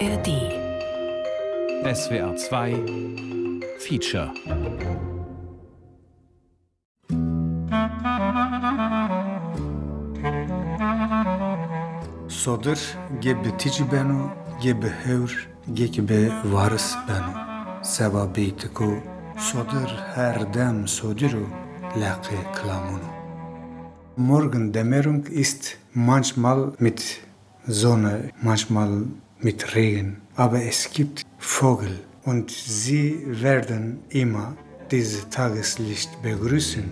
ARD. SWR 2 Feature. Sodur gibi tici benu gibi hevr gibi varis benu. Sebebi tiku sodur her dem sodiru laqi klamunu. Morgen demerung ist manchmal mit Sonne, manchmal mit Regen, aber es gibt Vögel und sie werden immer dieses Tageslicht begrüßen.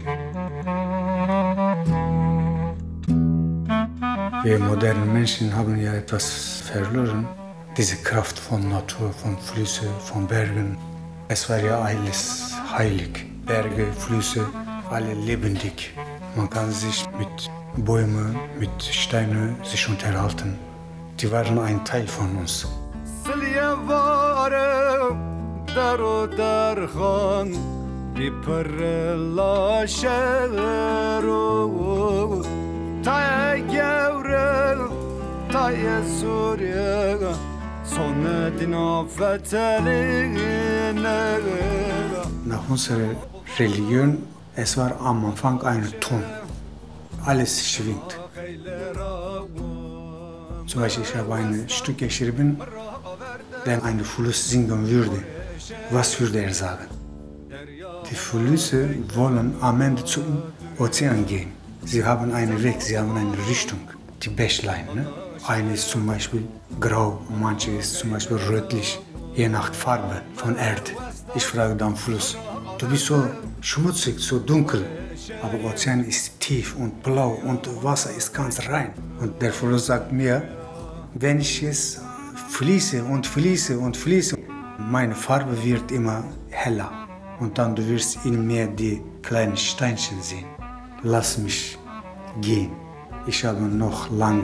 Wir modernen Menschen haben ja etwas verloren. Diese Kraft von Natur, von Flüssen, von Bergen. Es war ja alles heilig. Berge, Flüsse, alle lebendig. Man kann sich mit Bäumen, mit Steinen sich unterhalten die waren ein Teil von uns. Nach unserer Religion, es war am Anfang ein Ton. Alles schwingt. Zum Beispiel, ich habe ein Stück geschrieben, der ein Fluss singen würde. Was würde er sagen? Die Flüsse wollen am Ende zum Ozean gehen. Sie haben einen Weg, sie haben eine Richtung. Die Bächlein. Ne? Eine ist zum Beispiel grau, manche ist zum Beispiel rötlich, je nach Farbe von Erde. Ich frage dann Fluss, du bist so schmutzig, so dunkel, aber Ozean ist tief und blau und Wasser ist ganz rein. Und der Fluss sagt mir, wenn ich jetzt fließe und fließe und fließe, meine Farbe wird immer heller. Und dann du wirst in mir die kleinen Steinchen sehen. Lass mich gehen. Ich habe noch lange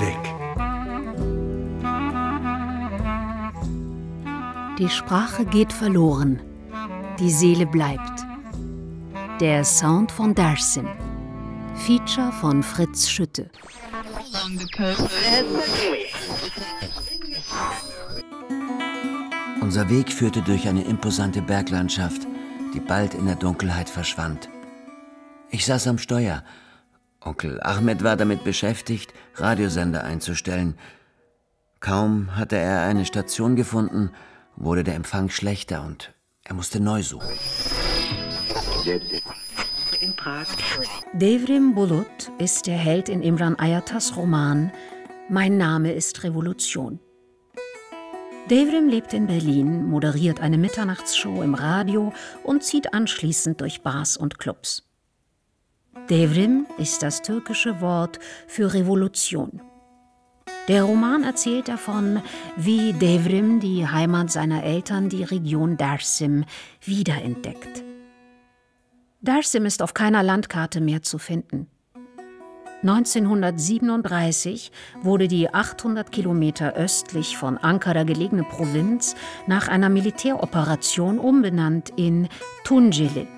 Weg. Die Sprache geht verloren, die Seele bleibt. Der Sound von Darsim. Feature von Fritz Schütte. Unser Weg führte durch eine imposante Berglandschaft, die bald in der Dunkelheit verschwand. Ich saß am Steuer. Onkel Ahmed war damit beschäftigt, Radiosender einzustellen. Kaum hatte er eine Station gefunden, wurde der Empfang schlechter und er musste neu suchen. Devrim Bulut ist der Held in Imran Ayatas Roman Mein Name ist Revolution. Devrim lebt in Berlin, moderiert eine Mitternachtsshow im Radio und zieht anschließend durch Bars und Clubs. Devrim ist das türkische Wort für Revolution. Der Roman erzählt davon, wie Devrim, die Heimat seiner Eltern, die Region Dersim, wiederentdeckt. Dersim ist auf keiner Landkarte mehr zu finden. 1937 wurde die 800 Kilometer östlich von Ankara gelegene Provinz nach einer Militäroperation umbenannt in Tunceli,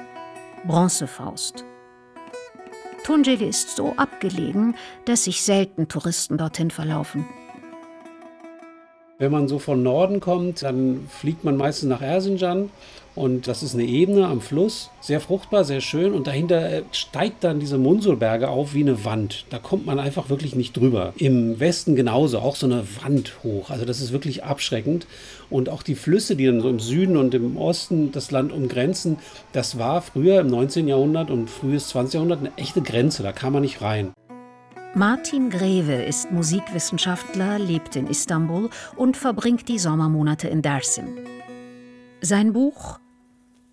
Bronzefaust. Tunceli ist so abgelegen, dass sich selten Touristen dorthin verlaufen. Wenn man so von Norden kommt, dann fliegt man meistens nach Erzincan und das ist eine Ebene am Fluss, sehr fruchtbar, sehr schön und dahinter äh, steigt dann diese Munsulberge auf wie eine Wand. Da kommt man einfach wirklich nicht drüber. Im Westen genauso, auch so eine Wand hoch. Also das ist wirklich abschreckend und auch die Flüsse, die dann so im Süden und im Osten das Land umgrenzen, das war früher im 19. Jahrhundert und frühes 20. Jahrhundert eine echte Grenze, da kam man nicht rein. Martin Greve ist Musikwissenschaftler, lebt in Istanbul und verbringt die Sommermonate in Dersim. Sein Buch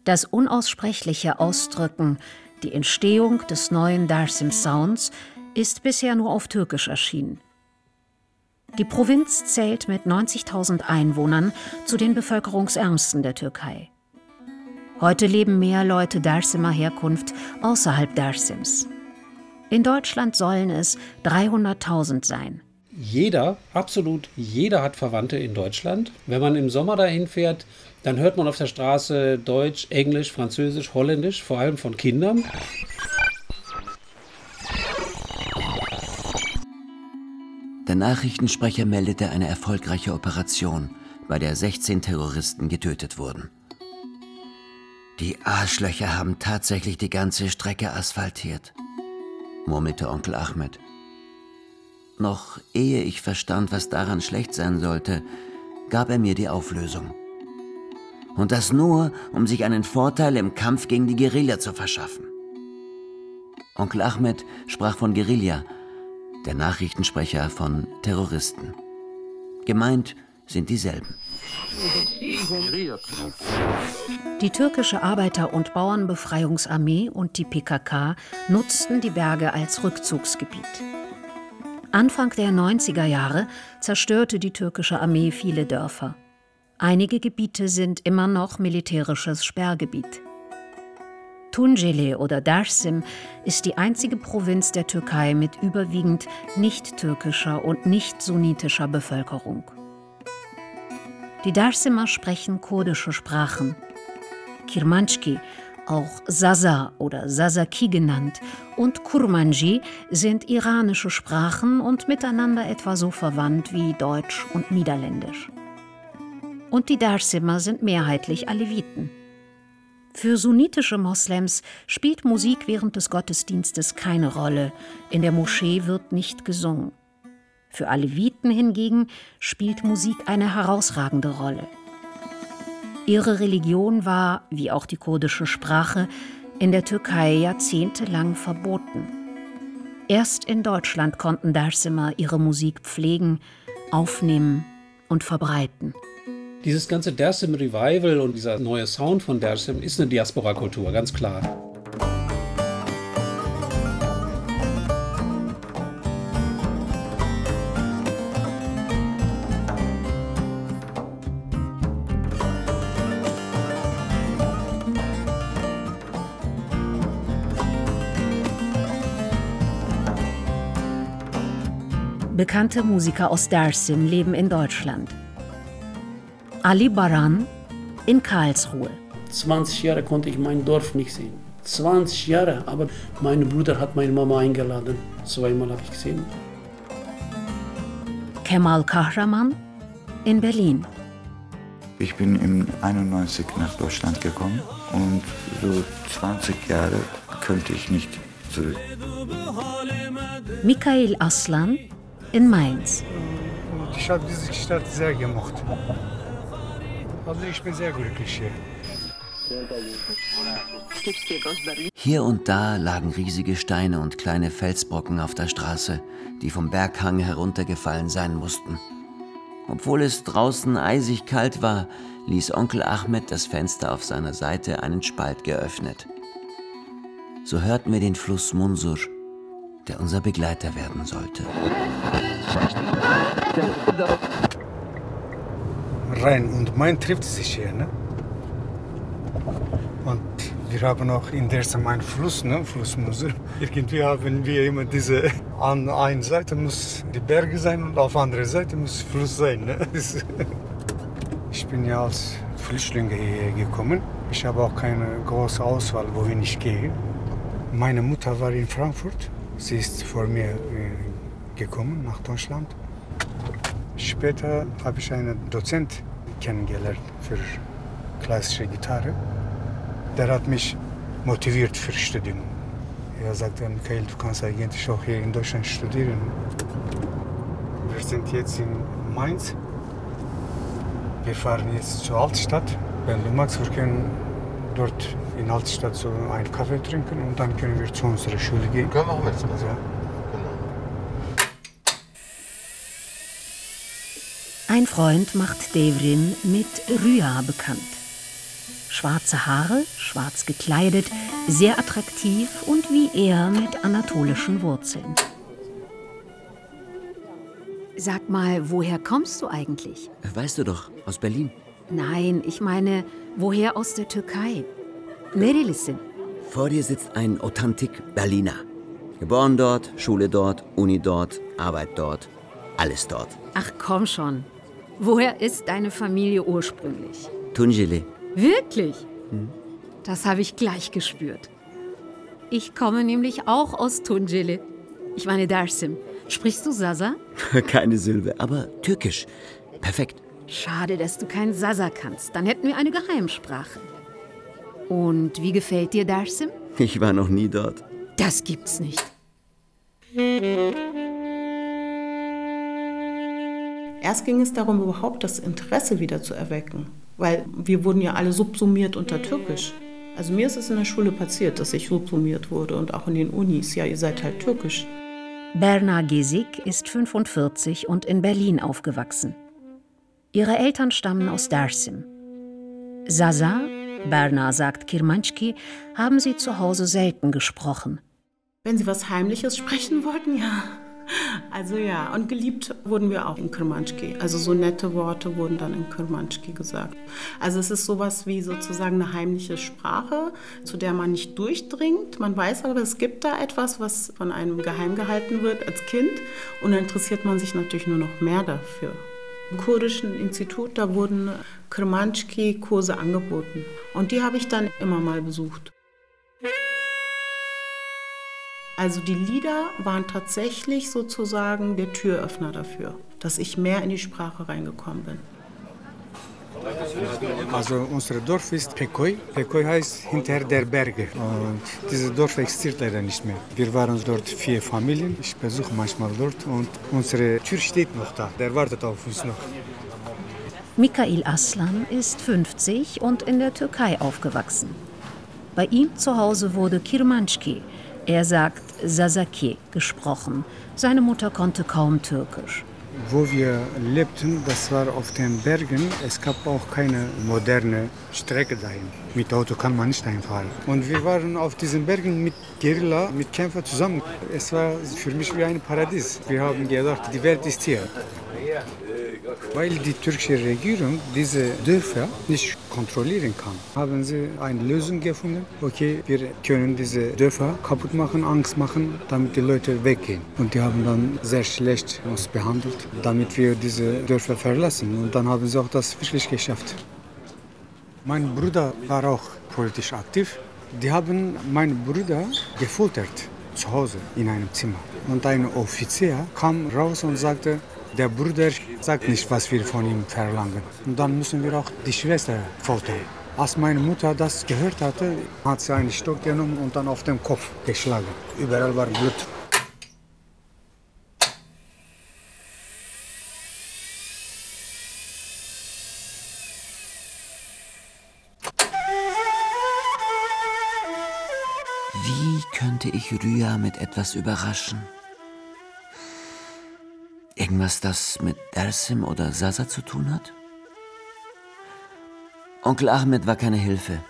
Das unaussprechliche Ausdrücken, die Entstehung des neuen Dersim Sounds, ist bisher nur auf Türkisch erschienen. Die Provinz zählt mit 90.000 Einwohnern zu den bevölkerungsärmsten der Türkei. Heute leben mehr Leute Dersimer Herkunft außerhalb Dersims. In Deutschland sollen es 300.000 sein. Jeder, absolut jeder hat Verwandte in Deutschland. Wenn man im Sommer dahin fährt, dann hört man auf der Straße Deutsch, Englisch, Französisch, Holländisch, vor allem von Kindern. Der Nachrichtensprecher meldete eine erfolgreiche Operation, bei der 16 Terroristen getötet wurden. Die Arschlöcher haben tatsächlich die ganze Strecke asphaltiert, murmelte Onkel Ahmed. Noch ehe ich verstand, was daran schlecht sein sollte, gab er mir die Auflösung. Und das nur, um sich einen Vorteil im Kampf gegen die Guerilla zu verschaffen. Onkel Ahmed sprach von Guerilla, der Nachrichtensprecher von Terroristen. Gemeint sind dieselben. Die türkische Arbeiter- und Bauernbefreiungsarmee und die PKK nutzten die Berge als Rückzugsgebiet. Anfang der 90er Jahre zerstörte die türkische Armee viele Dörfer. Einige Gebiete sind immer noch militärisches Sperrgebiet. Tunceli oder Dersim ist die einzige Provinz der Türkei mit überwiegend nicht-türkischer und nicht-sunnitischer Bevölkerung. Die Dersimer sprechen kurdische Sprachen. Kirmanschki, auch Sasa oder Sasaki genannt, und Kurmanji sind iranische Sprachen und miteinander etwa so verwandt wie Deutsch und Niederländisch. Und die Dersimer sind mehrheitlich Aleviten. Für sunnitische Moslems spielt Musik während des Gottesdienstes keine Rolle. In der Moschee wird nicht gesungen. Für Aleviten hingegen spielt Musik eine herausragende Rolle. Ihre Religion war, wie auch die kurdische Sprache, in der Türkei jahrzehntelang verboten. Erst in Deutschland konnten Dersimer ihre Musik pflegen, aufnehmen und verbreiten. Dieses ganze Dersim Revival und dieser neue Sound von Dersim ist eine Diaspora-Kultur, ganz klar. Bekannte Musiker aus Dersim leben in Deutschland. Ali Baran in Karlsruhe. 20 Jahre konnte ich mein Dorf nicht sehen. 20 Jahre, aber mein Bruder hat meine Mama eingeladen. Zweimal habe ich gesehen. Kemal Kahraman in Berlin. Ich bin im 91 nach Deutschland gekommen und so 20 Jahre könnte ich nicht zurück. Michael Aslan in Mainz. Ich habe diese Stadt sehr gemocht. Also ich bin sehr glücklich hier. Hier und da lagen riesige Steine und kleine Felsbrocken auf der Straße, die vom Berghang heruntergefallen sein mussten. Obwohl es draußen eisig kalt war, ließ Onkel Ahmed das Fenster auf seiner Seite einen Spalt geöffnet. So hörten wir den Fluss Munsur, der unser Begleiter werden sollte. Rhein und Main trifft sich hier. Ne? Und wir haben auch in der einen Fluss, ne? Fluss Mosel. Irgendwie haben wir immer diese, an einer Seite muss die Berge sein und auf der anderen Seite muss Fluss sein. Ne? Ich bin ja als Flüchtling hierher gekommen. Ich habe auch keine große Auswahl, wohin ich gehe. Meine Mutter war in Frankfurt. Sie ist vor mir äh, gekommen nach Deutschland. Später habe ich einen Dozent kennengelernt für klassische Gitarre. Der hat mich motiviert für Studium. Er sagte, Michael, du kannst eigentlich auch hier in Deutschland studieren. Wir sind jetzt in Mainz. Wir fahren jetzt zur Altstadt. Wenn du magst, wir können dort in Altstadt so einen Kaffee trinken und dann können wir zu unserer Schule gehen. Können wir auch jetzt. Also, Ja. Ein Freund macht Devrin mit Rüya bekannt. Schwarze Haare, schwarz gekleidet, sehr attraktiv und wie er mit anatolischen Wurzeln. Sag mal, woher kommst du eigentlich? Weißt du doch, aus Berlin. Nein, ich meine, woher aus der Türkei? Nerelisin. Vor dir sitzt ein Authentik Berliner. Geboren dort, Schule dort, Uni dort, Arbeit dort, alles dort. Ach komm schon. Woher ist deine Familie ursprünglich? Tunceli. Wirklich? Das habe ich gleich gespürt. Ich komme nämlich auch aus Tunceli. Ich meine Dersim. Sprichst du Sasa? Keine Silbe, aber türkisch. Perfekt. Schade, dass du kein Sasa kannst. Dann hätten wir eine Geheimsprache. Und wie gefällt dir Darsim? Ich war noch nie dort. Das gibt's nicht. Erst ging es darum, überhaupt das Interesse wieder zu erwecken, weil wir wurden ja alle subsumiert unter Türkisch. Also mir ist es in der Schule passiert, dass ich subsumiert wurde und auch in den Unis. Ja, ihr seid halt türkisch. Berna Gesik ist 45 und in Berlin aufgewachsen. Ihre Eltern stammen aus Darsim. Sasa, Berna sagt Kirmanschki, haben sie zu Hause selten gesprochen. Wenn sie was Heimliches sprechen wollten, ja. Also ja, und geliebt wurden wir auch in Kirmanschki. Also so nette Worte wurden dann in Kirmanschki gesagt. Also es ist sowas wie sozusagen eine heimliche Sprache, zu der man nicht durchdringt. Man weiß aber, es gibt da etwas, was von einem geheim gehalten wird als Kind. Und dann interessiert man sich natürlich nur noch mehr dafür. Im kurdischen Institut, da wurden Kirmanschki-Kurse angeboten. Und die habe ich dann immer mal besucht. Also die Lieder waren tatsächlich sozusagen der Türöffner dafür, dass ich mehr in die Sprache reingekommen bin. Also unser Dorf ist Pekoy. Pekoy heißt hinter der Berge. Und dieses Dorf existiert leider nicht mehr. Wir waren dort vier Familien. Ich besuche manchmal dort und unsere Tür steht noch da. Der wartet auf uns noch. Mikail Aslan ist 50 und in der Türkei aufgewachsen. Bei ihm zu Hause wurde Kirmanschki, er sagt Sasaki, gesprochen. Seine Mutter konnte kaum Türkisch. Wo wir lebten, das war auf den Bergen. Es gab auch keine moderne Strecke dahin. Mit Auto kann man nicht einfahren. Und wir waren auf diesen Bergen mit Guerilla, mit Kämpfern zusammen. Es war für mich wie ein Paradies. Wir haben gedacht, die Welt ist hier. Weil die türkische Regierung diese Dörfer nicht kontrollieren kann, haben sie eine Lösung gefunden. Okay, wir können diese Dörfer kaputt machen, Angst machen, damit die Leute weggehen. Und die haben dann sehr schlecht uns behandelt, damit wir diese Dörfer verlassen. Und dann haben sie auch das wirklich geschafft. Mein Bruder war auch politisch aktiv. Die haben meinen Bruder gefoltert zu Hause in einem Zimmer. Und ein Offizier kam raus und sagte, der Bruder sagt nicht, was wir von ihm verlangen. Und dann müssen wir auch die Schwester foltern. Als meine Mutter das gehört hatte, hat sie einen Stock genommen und dann auf den Kopf geschlagen. Überall war Blut. Wie könnte ich Rüya mit etwas überraschen? Irgendwas, das mit Dersim oder Sasa zu tun hat? Onkel Ahmed war keine Hilfe.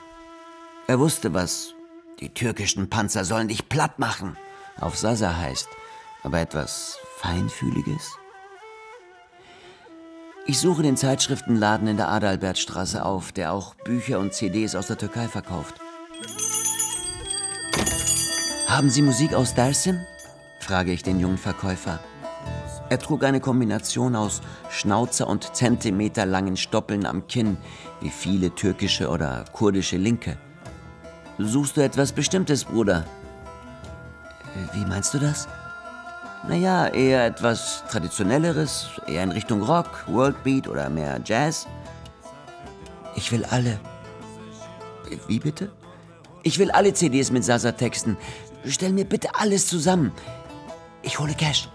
Er wusste, was die türkischen Panzer sollen dich platt machen auf Sasa heißt, aber etwas Feinfühliges? Ich suche den Zeitschriftenladen in der Adalbertstraße auf, der auch Bücher und CDs aus der Türkei verkauft. Haben Sie Musik aus Dersim? frage ich den jungen Verkäufer. Er trug eine Kombination aus Schnauzer und zentimeterlangen Stoppeln am Kinn, wie viele türkische oder kurdische Linke. Suchst du etwas Bestimmtes, Bruder? Äh, Wie meinst du das? Naja, eher etwas Traditionelleres, eher in Richtung Rock, Worldbeat oder mehr Jazz. Ich will alle. Wie bitte? Ich will alle CDs mit Sasa-Texten. Stell mir bitte alles zusammen. Ich hole Cash.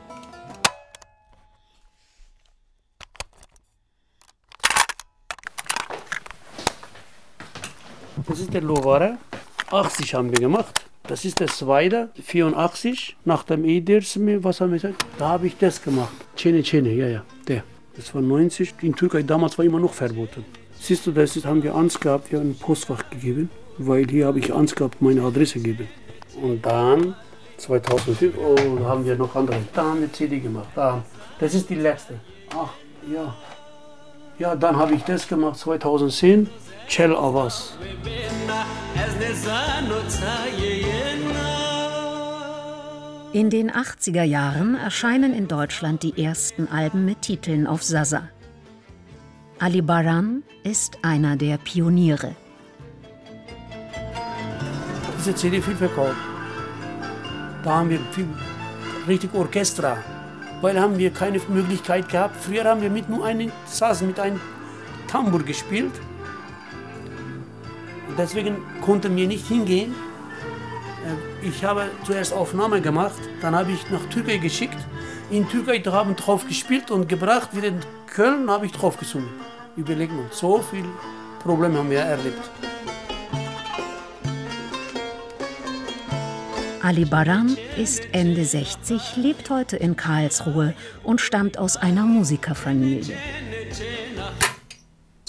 Das ist der Lovara. 80 haben wir gemacht. Das ist der zweite, 84, nach dem Edersmi, was haben wir gesagt? Da habe ich das gemacht. Çene Çene, ja, ja, der. Das war 90. In Türkei damals war immer noch verboten. Siehst du, das ist, haben wir Angst gehabt, wir haben ein Postfach gegeben, weil hier habe ich Angst gehabt, meine Adresse gegeben. Und dann, 2005, oh, da haben wir noch andere. Da haben wir CD gemacht. Da. Das ist die letzte. Ach, ja. Ja, dann habe ich das gemacht, 2010, Cel Avaz. In den 80er Jahren erscheinen in Deutschland die ersten Alben mit Titeln auf Sasa. Ali Baran ist einer der Pioniere. Diese CD viel verkauft. Da haben wir viel, richtig Orchester. weil haben wir keine Möglichkeit gehabt. Früher haben wir mit nur einem Saz, mit einem Tambur gespielt. Deswegen konnten wir nicht hingehen. Äh, ich habe zuerst Aufnahme gemacht, dann habe ich nach Türkei geschickt. In Türkei haben drauf gespielt und gebracht. Wieder in Köln habe ich drauf gesungen. Überlegen mal, so viel Probleme haben wir erlebt. Ali Baran ist Ende 60, lebt heute in Karlsruhe und stammt aus einer Musikerfamilie.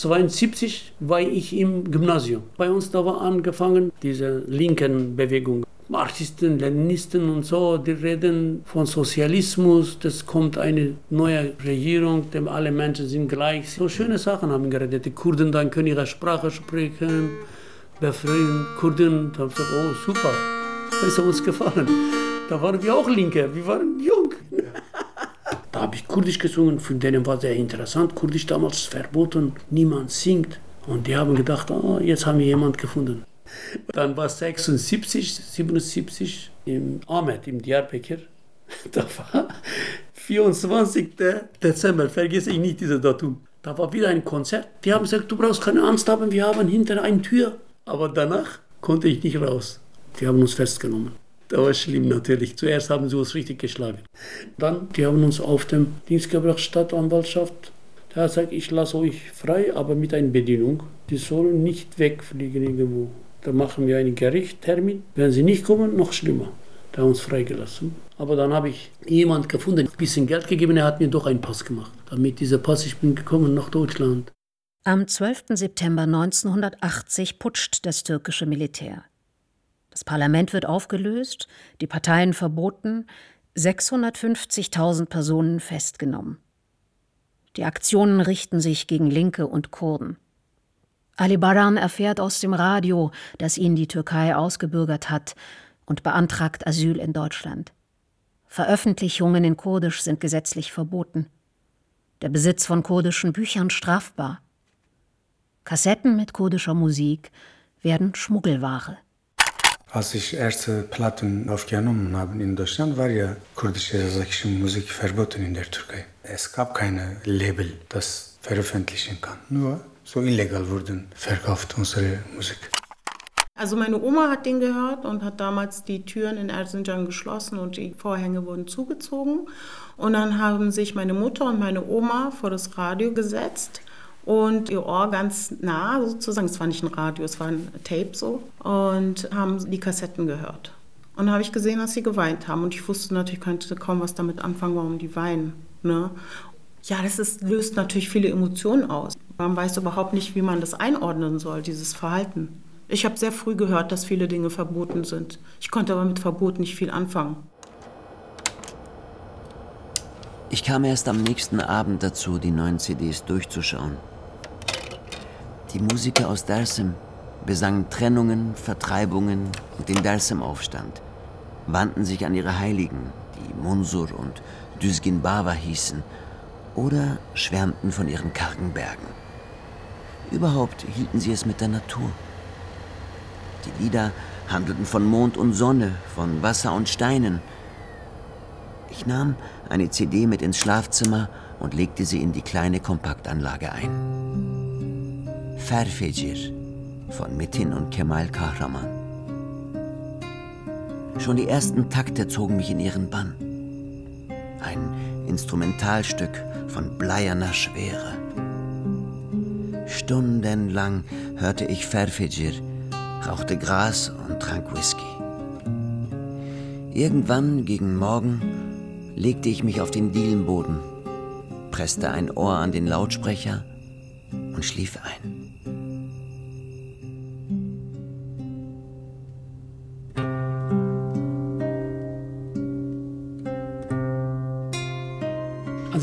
1972 war ich im Gymnasium. Bei uns da war angefangen diese linken Bewegung. Marxisten, Leninisten und so, die reden von Sozialismus, das kommt eine neue Regierung, dem alle Menschen sind gleich. So schöne Sachen haben geredet. Die Kurden dann können ihre Sprache sprechen, befreien Kurden. Da haben gesagt, oh super, das ist uns gefallen. Da waren wir auch Linke, wir waren jung. Da habe ich Kurdisch gesungen, für denen war sehr interessant. Kurdisch damals verboten, niemand singt. Und die haben gedacht, oh, jetzt haben wir jemanden gefunden. Dann war 76, 77 im Ahmed, im Diyarbakir. Da war 24. Dezember, vergesse ich nicht dieses Datum. Da war wieder ein Konzert. Die haben gesagt, du brauchst keine Angst haben, wir haben hinter eine Tür. Aber danach konnte ich nicht raus. Die haben uns festgenommen. Das war schlimm natürlich. Zuerst haben sie uns richtig geschlagen. Dann, die haben uns auf dem Dienst gebracht, Stadtanwaltschaft. Der hat gesagt, ich lasse euch frei, aber mit einer Bedingung. Die sollen nicht wegfliegen irgendwo. Da machen wir einen Gerichtstermin. Wenn sie nicht kommen, noch schlimmer. Da haben uns freigelassen. Aber dann habe ich jemanden gefunden, ein bisschen Geld gegeben, er hat mir doch einen Pass gemacht. Damit dieser Pass, ich bin gekommen nach Deutschland. Am 12. September 1980 putscht das türkische Militär. Das Parlament wird aufgelöst, die Parteien verboten, 650.000 Personen festgenommen. Die Aktionen richten sich gegen Linke und Kurden. Ali Baran erfährt aus dem Radio, dass ihn die Türkei ausgebürgert hat und beantragt Asyl in Deutschland. Veröffentlichungen in Kurdisch sind gesetzlich verboten. Der Besitz von kurdischen Büchern strafbar. Kassetten mit kurdischer Musik werden Schmuggelware. Als ich erste Platten aufgenommen habe in Deutschland, war ja kurdische kasachische Musik verboten in der Türkei. Es gab keine Label, das veröffentlichen kann. Nur so illegal wurden verkauft unsere Musik. Also meine Oma hat den gehört und hat damals die Türen in Erzincan geschlossen und die Vorhänge wurden zugezogen. Und dann haben sich meine Mutter und meine Oma vor das Radio gesetzt und ihr Ohr ganz nah sozusagen, es war nicht ein Radio, es war ein Tape so, und haben die Kassetten gehört. Und da habe ich gesehen, dass sie geweint haben. Und ich wusste natürlich, könnte kaum was damit anfangen, warum die weinen. Ne? Ja, das ist, löst natürlich viele Emotionen aus. Man weiß überhaupt nicht, wie man das einordnen soll, dieses Verhalten. Ich habe sehr früh gehört, dass viele Dinge verboten sind. Ich konnte aber mit Verbot nicht viel anfangen. Ich kam erst am nächsten Abend dazu, die neuen CDs durchzuschauen. Die Musiker aus Dersim besangen Trennungen, Vertreibungen und den Dersim-Aufstand, wandten sich an ihre Heiligen, die Munsur und Düsgin Baba hießen, oder schwärmten von ihren kargen Bergen. Überhaupt hielten sie es mit der Natur. Die Lieder handelten von Mond und Sonne, von Wasser und Steinen. Ich nahm eine CD mit ins Schlafzimmer und legte sie in die kleine Kompaktanlage ein. Ferfecir von Metin und Kemal Kahraman. Schon die ersten Takte zogen mich in ihren Bann. Ein Instrumentalstück von bleierner Schwere. Stundenlang hörte ich Ferfecir, rauchte Gras und trank Whisky. Irgendwann gegen Morgen legte ich mich auf den Dielenboden, presste ein Ohr an den Lautsprecher und schlief ein.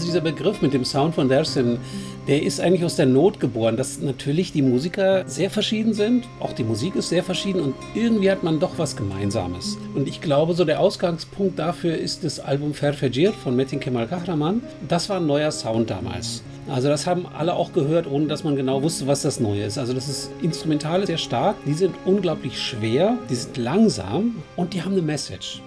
Also dieser Begriff mit dem Sound von Dersim, der ist eigentlich aus der Not geboren, dass natürlich die Musiker sehr verschieden sind, auch die Musik ist sehr verschieden und irgendwie hat man doch was Gemeinsames. Und ich glaube, so der Ausgangspunkt dafür ist das Album Ferfejir von Metin Kemal Kahraman. Das war ein neuer Sound damals. Also das haben alle auch gehört, ohne dass man genau wusste, was das Neue ist. Also das ist instrumental sehr stark, die sind unglaublich schwer, die sind langsam und die haben eine Message.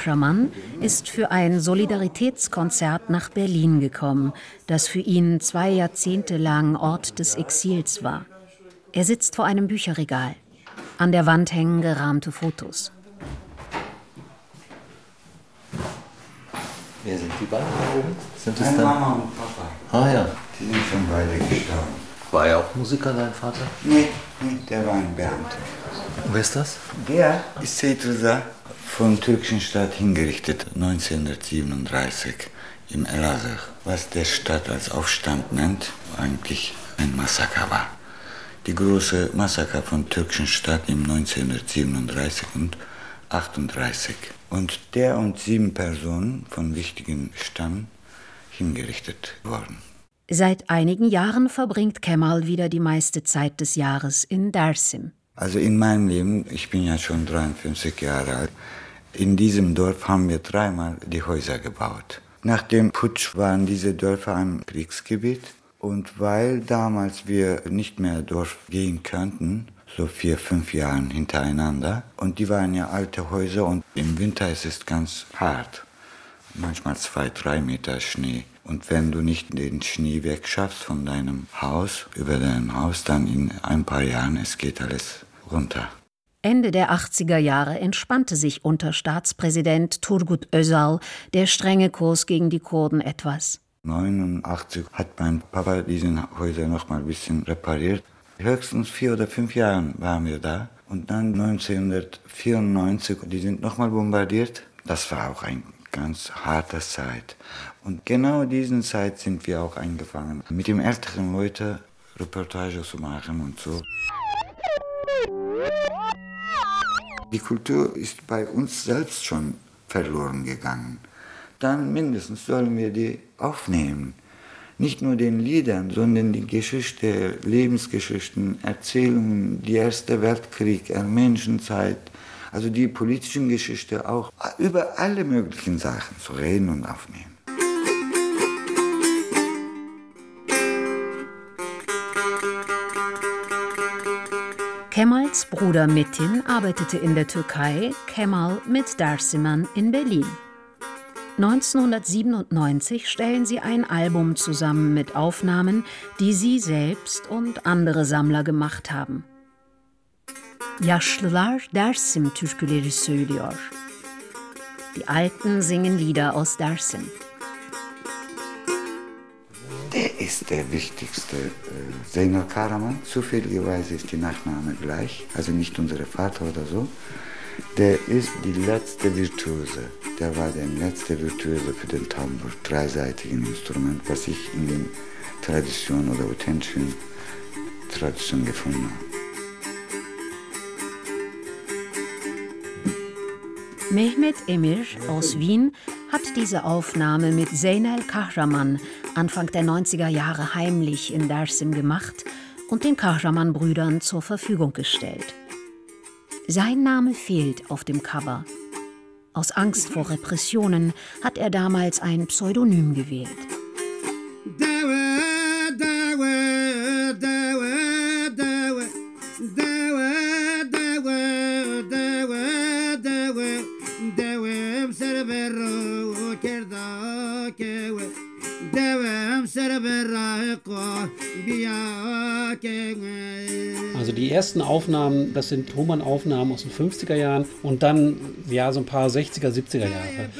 Kemal Kahraman ist für ein Solidaritätskonzert nach Berlin gekommen, das für ihn zwei Jahrzehnte lang Ort des Exils war. Er sitzt vor einem Bücherregal. An der Wand hängen gerahmte Fotos. Wer sind die beiden da oben? Sind das dann? Mama und Papa. Ah ja. Die sind schon beide gestorben. War er auch Musiker, dein Vater? Nee, nee, der war ein Beamter. Und wer ist das? Der ist Rıza vom türkischen Staat hingerichtet 1937 im Elazığ, was der Staat als Aufstand nennt, eigentlich ein Massaker war. Die große Massaker von türkischen Staat im 1937 und 38. Und der und sieben Personen von wichtigen Stamm hingerichtet worden. Seit einigen Jahren verbringt Kemal wieder die meiste Zeit des Jahres in Dersim. Also in meinem Leben, ich bin ja schon 53 Jahre alt, in diesem Dorf haben wir dreimal die Häuser gebaut. Nach dem Putsch waren diese Dörfer ein Kriegsgebiet und weil damals wir nicht mehr Dorf gehen könnten, so vier, fünf Jahren hintereinander, und die waren ja alte Häuser und im Winter ist es ganz hart. Manchmal zwei, drei Meter Schnee. Und wenn du nicht den Schnee wegschaffst von deinem Haus, über dein Haus, dann in ein paar Jahren, es geht alles runter. Ende der 80er Jahre entspannte sich unter Staatspräsident Turgut Özal der strenge Kurs gegen die Kurden etwas. 89 hat mein Papa diesen Häuser noch mal ein bisschen repariert. Höchstens vier oder fünf Jahre waren wir da. Und dann 1994, die sind noch mal bombardiert. Das war auch eine ganz harte Zeit. Und genau diesen Zeit sind wir auch eingefangen, mit den älteren Leuten Reportage zu machen und so. Die Kultur ist bei uns selbst schon verloren gegangen. Dann mindestens sollen wir die aufnehmen. Nicht nur den Liedern, sondern die Geschichte, Lebensgeschichten, Erzählungen, die Erste Weltkrieg, Menschenzeit, also die politischen Geschichte auch, über alle möglichen Sachen zu reden und aufnehmen. Kemals Bruder Metin arbeitete in der Türkei, Kemal mit Darsiman in Berlin. 1997 stellen sie ein Album zusammen mit Aufnahmen, die sie selbst und andere Sammler gemacht haben. Yaşlılar Dersim türküleri söylüyor. Die Alten singen Lieder aus Dersim. Der ist der wichtigste. Äh, Zeynel Karaman, zufälligerweise ist die Nachname gleich, also nicht unser Vater oder so. Der ist die letzte Virtuose. Der war der letzte Virtuose für den Tambur, dreiseitigen Instrument, was ich in den Tradition oder authentischen Tradition gefunden habe. Mehmet Emir aus Wien hat diese Aufnahme mit Zeynel Kahraman Anfang der 90er Jahre heimlich in Dersim gemacht und den Kahraman-Brüdern zur Verfügung gestellt. Sein Name fehlt auf dem Cover. Aus Angst vor Repressionen hat er damals ein Pseudonym gewählt. Also die ersten Aufnahmen, das sind Human-Aufnahmen aus den 50er Jahren und dann ja so ein paar 60er, 70er Jahre.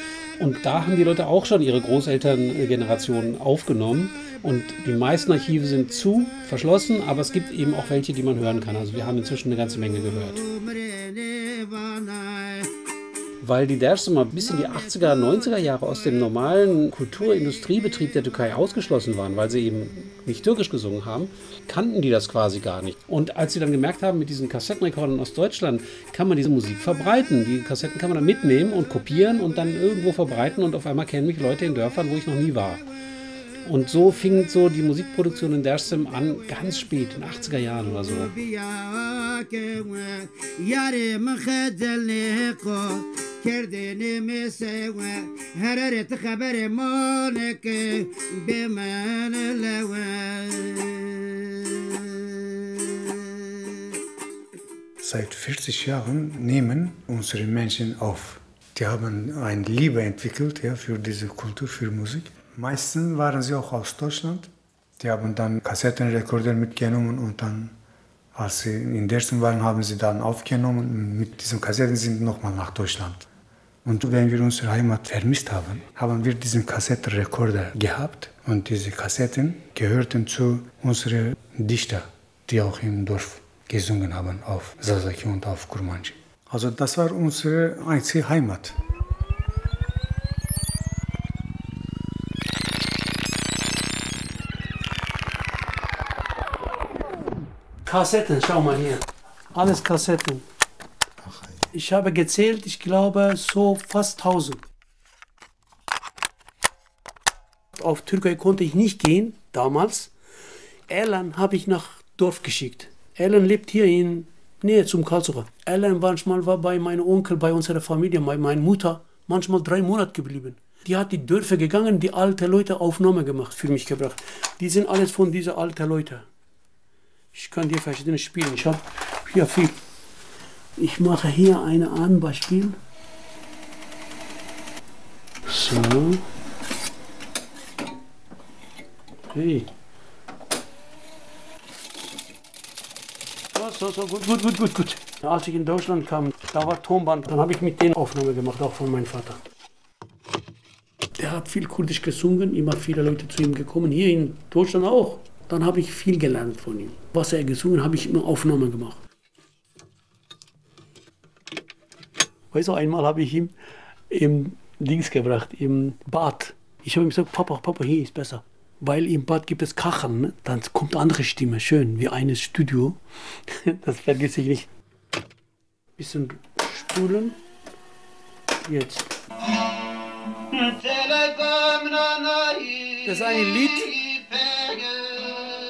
Und da haben die Leute auch schon ihre Großelterngeneration aufgenommen. Und die meisten Archive sind zu, verschlossen, aber es gibt eben auch welche, die man hören kann. Also wir haben inzwischen eine ganze Menge gehört weil die Dersimmer bis in die 80er, 90er Jahre aus dem normalen Kulturindustriebetrieb der Türkei ausgeschlossen waren, weil sie eben nicht türkisch gesungen haben, kannten die das quasi gar nicht. Und als sie dann gemerkt haben, mit diesen Kassettenrekordern aus Deutschland kann man diese Musik verbreiten. Die Kassetten kann man dann mitnehmen und kopieren und dann irgendwo verbreiten und auf einmal kennen mich Leute in Dörfern, wo ich noch nie war. Und so fing so die Musikproduktion in Dersim an, ganz spät, in den 80er Jahren oder so. کردن مسوى هررت خبر مالك بمن Seit 40 Jahren nehmen unsere Menschen auf Die haben eine Liebe entwickelt ja, für diese Kultur, für Musik. Meistens waren sie auch aus Deutschland. Die haben dann Kassettenrekorder mitgenommen und dann, als sie in Dersen waren, haben sie dann aufgenommen. Mit diesen Kassetten sind sie nochmal nach Deutschland. und wenn wir unsere Heimat vermisst haben, haben wir diesen Kassettenrekorder gehabt. Und diese Kassetten gehörten zu unseren Dichtern, die auch im Dorf gesungen haben, auf Sasaki und auf Kurmanji. Also das war unsere einzige Heimat. Kassetten, schau mal hier. Alles Kassetten. Ich habe gezählt, ich glaube so fast 1000. Auf Türkei konnte ich nicht gehen, damals. Erlan habe ich nach Dorf geschickt. Erlan lebt hier in Nähe zum Karlsruhe. Erlan manchmal war bei meinem Onkel, bei unserer Familie, bei meiner Mutter, manchmal drei Monate geblieben. Die hat die Dörfer gegangen, die alte Leute Aufnahme gemacht, für mich gebracht. Die sind alles von diesen alten Leuten. Ich kann dir verschiedene spielen. Ich habe hier viel. Ich mache hier ein Anbeispiel. So. Hey. So, so, so, gut, gut, gut, gut, gut. Als ich in Deutschland kam, da war Tonband, dann habe ich mit denen Aufnahme gemacht, auch von meinem Vater. Der hat viel Kurdisch gesungen, immer viele Leute zu ihm gekommen, hier in Deutschland auch. Dann habe ich viel gelernt von ihm. Was er gesungen habe ich immer Aufnahme gemacht. Weißt du, einmal habe ich ihm im Dings gebracht, im Bad. Ich habe ihm gesagt, Papa, Papa, hier ist besser. Weil im Bad gibt es Kachen, ne? dann kommt andere Stimme, schön, wie eines Studio. Das vergesse ich nicht. Bisschen spulen. Jetzt. Das ist ein Lied.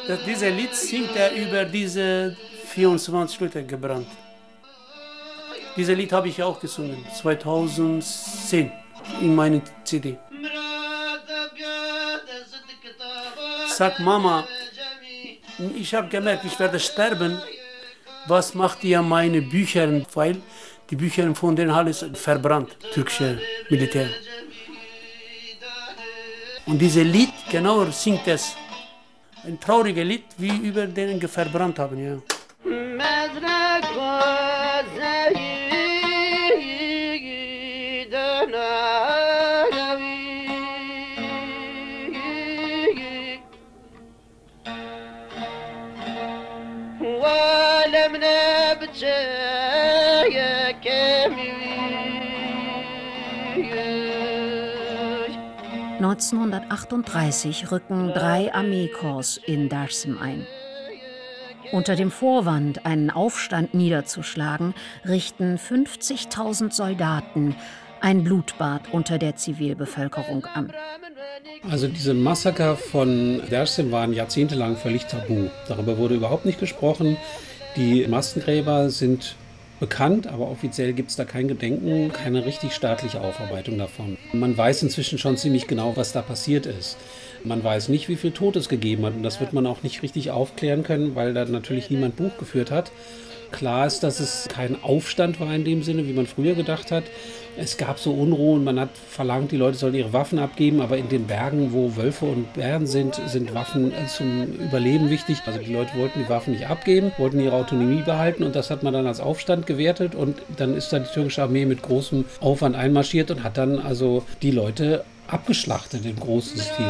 Das, dieser Lied singt er über diese 24 Leute gebrannt. Dieses Lied habe ich auch gesungen, 2010, in meiner CD. Sag Mama, ich habe gemerkt, ich werde sterben. Was macht ihr meine Bücher? Weil die Bücher von denen alles verbrannt, türkische Militär. Und dieses Lied, genau singt es. Ein trauriges Lied, wie über denen verbrannt haben, ja. 1938 rücken drei Armeekorps in Dersim ein. Unter dem Vorwand, einen Aufstand niederzuschlagen, richten 50.000 Soldaten ein Blutbad unter der Zivilbevölkerung an. Also diese Massaker von Dersim waren jahrzehntelang völlig tabu. Darüber wurde überhaupt nicht gesprochen. Die Massengräber sind bekannt, aber offiziell gibt es da kein Gedenken, keine richtig staatliche Aufarbeitung davon. Man weiß inzwischen schon ziemlich genau, was da passiert ist. Man weiß nicht, wie viel Tod es gegeben hat und das wird man auch nicht richtig aufklären können, weil da natürlich niemand Buch geführt hat. Klar ist, dass es kein Aufstand war in dem Sinne, wie man früher gedacht hat. Es gab so Unruhen, man hat verlangt, die Leute sollen ihre Waffen abgeben, aber in den Bergen, wo Wölfe und Bären sind, sind Waffen zum Überleben wichtig. Also die Leute wollten die Waffen nicht abgeben, wollten ihre Autonomie behalten und das hat man dann als Aufstand gewertet und dann ist da die türkische Armee mit großem Aufwand einmarschiert und hat dann also die Leute abgeschlachtet im großen Stil.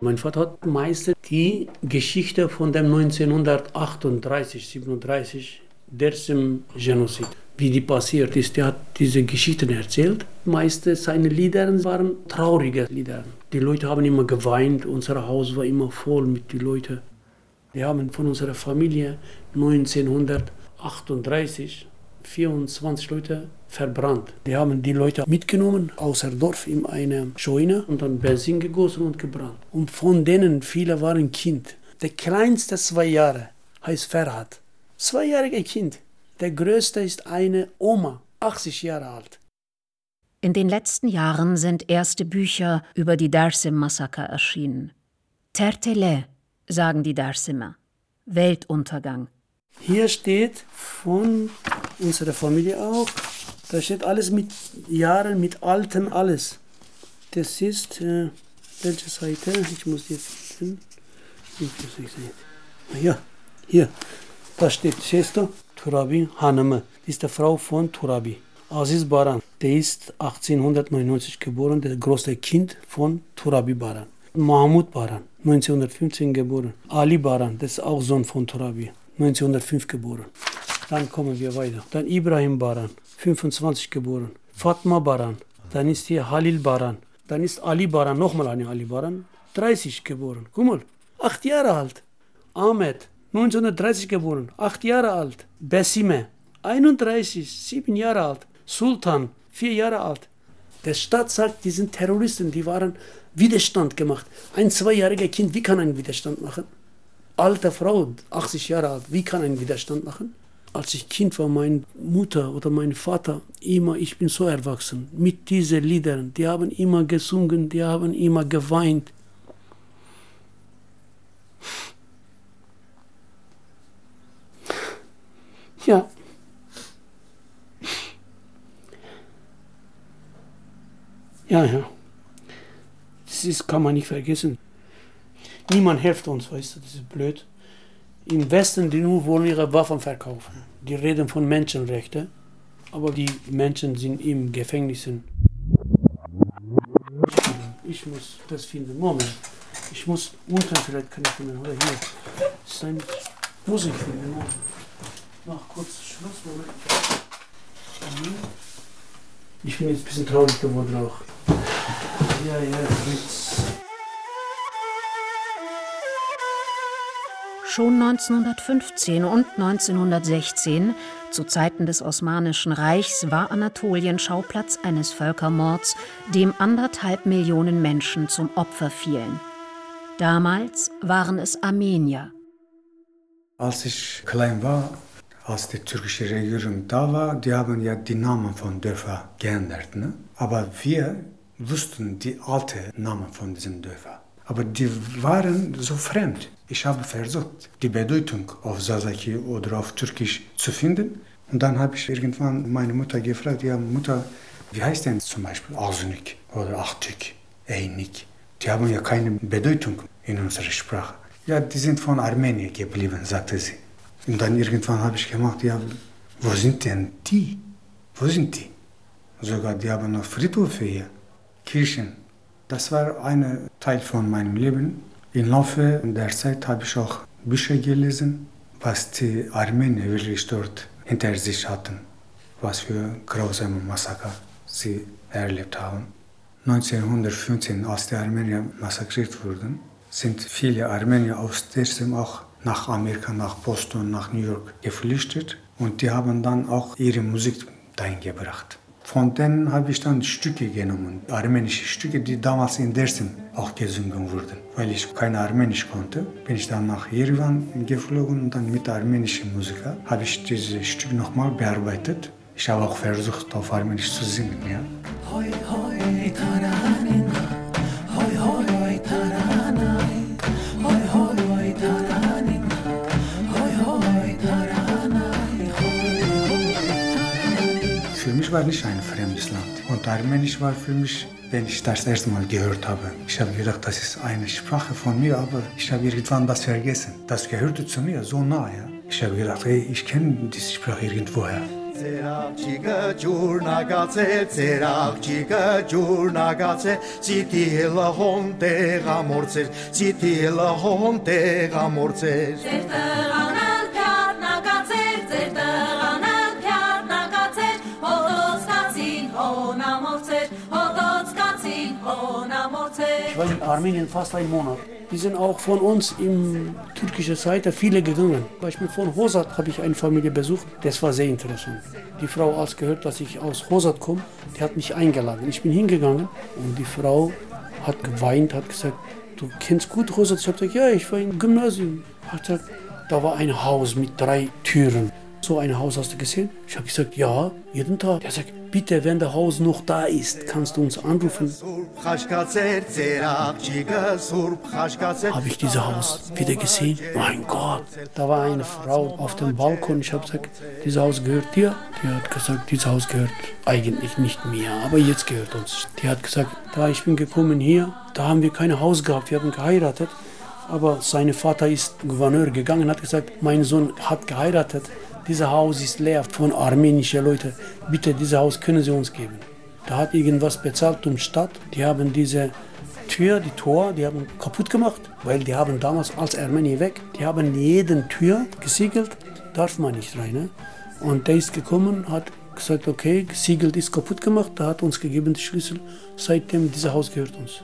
Mein Vater hat meistens die Geschichte von dem 1938, 37, Dersim Genozid, wie die passiert ist. Er hat diese Geschichten erzählt. Meistens seine Lieder waren traurige Lieder. Die Leute haben immer geweint, unser Haus war immer voll mit den Leuten. Wir haben von unserer Familie 1938 24 Leute verbrannt. Die haben die Leute mitgenommen aus dem Dorf in eine Scheune und dann Benzin gegossen und gebrannt. Und von denen viele waren Kind. Der kleinste zwei Jahre heißt Ferhat. Zweijähriger Kind. Der größte ist eine Oma, 80 Jahre alt. In den letzten Jahren sind erste Bücher über die Dersim-Massaker erschienen. Tertele, sagen die Dersimer. Weltuntergang. Hier steht von unserer Familie auch, da steht alles mit Jahren, mit Alten, alles. Das ist, äh, welche Seite? Ich muss finden. Ich muss nicht sehen. Ja, hier. Da steht, siehst du? Turabi Haneme. Das ist die Frau von Turabi. Aziz Baran. Der ist 1899 geboren, der große Kind von Turabi Baran. Mahmud Baran, 1915 geboren. Ali Baran, das ist auch Sohn von Turabi, 1905 geboren. Dann kommen wir weiter. Dann Ibrahim Baran, 25 geboren. Fatma Baran, dann ist hier Halil Baran. Dann ist Ali Baran, nochmal eine Ali Baran, 30 geboren. Guck mal, acht Jahre alt. Ahmed, 1930 geboren, acht Jahre alt. Besime, 31, sieben Jahre alt. Sultan, vier Jahre alt. Der Staat sagt, die sind Terroristen, die waren Widerstand gemacht. Ein zweijähriger Kind, wie kann ein Widerstand machen? Alte Frau, 80 Jahre alt, wie kann ein Widerstand machen? Als ich Kind war, meine Mutter oder mein Vater immer, ich bin so erwachsen, mit diesen Liedern, die haben immer gesungen, die haben immer geweint. Ja. Ja, ja. Das ist, kann man nicht vergessen. Niemand hilft uns, weißt du, das ist blöd. Im Westen, die nur wollen ihre Waffen verkaufen. Die reden von Menschenrechten, aber die Menschen sind im Gefängnis. Ich muss das finden. Moment. Ich muss unten vielleicht kann ich finden. Oder hier. Das ist ein Musik finden. Moment. Mach kurz Schluss. Moment. Ich bin jetzt ein bisschen traurig geworden auch. Ja, ja, Fritz. Schon 1915 und 1916, zu Zeiten des Osmanischen Reichs, war Anatolien Schauplatz eines Völkermords, dem anderthalb Millionen Menschen zum Opfer fielen. Damals waren es Armenier. Als ich klein war, als die türkische Regierung da war, die haben ja die Namen von Dörfern geändert. Ne? Aber wir wussten die alten Namen von diesen Dörfern. Aber die waren so fremd. Ich habe versucht, die Bedeutung auf Sasaki oder auf Türkisch zu finden. Und dann habe ich irgendwann meine Mutter gefragt, ja Mutter, wie heißt denn zum Beispiel Azunik oder Achtik, Einik? Die haben ja keine Bedeutung in unserer Sprache. Ja, die sind von Armenien geblieben, sagte sie. Und dann irgendwann habe ich gemacht, ja, wo sind denn die? Wo sind die? Sogar die haben noch Friedhöfe hier, Kirchen. Das war ein Teil von meinem Leben. Im Laufe der Zeit habe ich auch Bücher gelesen, was die Armenier wirklich dort hinter sich hatten, was für grausame Massaker sie erlebt haben. 1915, als die Armenier massakriert wurden, sind viele Armenier aus Dersim auch nach Amerika, nach Boston, nach New York geflüchtet und die haben dann auch ihre Musik dahin gebracht. Von denen habe ich dann Stücke genommen, armenische Stücke, die damals in Dersim auch gesungen wurden. Weil ich kein Armenisch konnte, bin ich dann nach Yerevan geflogen und dann mit armenischen Musikern habe ich diese Stücke nochmal bearbeitet. Ich habe auch versucht, auf Armenisch zu singen. Ja. Hoi, hoi. Für mich war nicht ein fremdes Land. Und Armenisch war für mich, wenn ich das erste Mal gehört habe. Ich habe gedacht, das ist eine Sprache von mir, aber ich habe irgendwann das vergessen. Das gehörte zu mir so nah. Ja. Ich habe gedacht, hey, ich kenne diese Sprache irgendwoher. Ձեր աղջիկը ջուրնագացել, ձեր աղջիկը ջուրնագացել, ցիտի լհոն տեղամորցեր, ցիտի լհոն տեղամորցեր։ Ձեր տղան Ich war in Armenien fast einen Monat. Die sind auch von uns im türkischen Seite viele gegangen. Beispiel von Hosat habe ich eine Familie besucht. Das war sehr interessant. Die Frau, als gehört, dass ich aus Hosat komme, die hat mich eingeladen. Ich bin hingegangen und die Frau hat geweint, hat gesagt, du kennst gut Hosat? Ich habe gesagt, ja, ich war im Gymnasium. Hat gesagt, da war ein Haus mit drei Türen. So ein Haus hast du gesehen? Ich habe gesagt, ja, jeden Tag. Der sagt, bitte, wenn das Haus noch da ist, kannst du uns anrufen. Habe ich dieses Haus wieder gesehen? Mein Gott, da war eine Frau auf dem Balkon. Ich habe gesagt, dieses Haus gehört dir. Die hat gesagt, dieses Haus gehört eigentlich nicht mir, aber jetzt gehört uns. Die hat gesagt, da ich bin gekommen hier, da haben wir kein Haus gehabt, wir haben geheiratet. Aber sein Vater ist Gouverneur gegangen und hat gesagt, mein Sohn hat geheiratet. Dieses Haus ist leer von armenischen Leuten. Bitte, dieses Haus können Sie uns geben. Da hat irgendwas bezahlt um Stadt. Die haben diese Tür, die Tor, die haben kaputt gemacht, weil die haben damals als Armenier weg, die haben jeden Tür gesiegelt, darf man nicht rein. Ne? Und der ist gekommen, hat gesagt, okay, gesiegelt ist kaputt gemacht, da hat uns gegeben die Schlüssel. Seitdem dieses Haus gehört uns.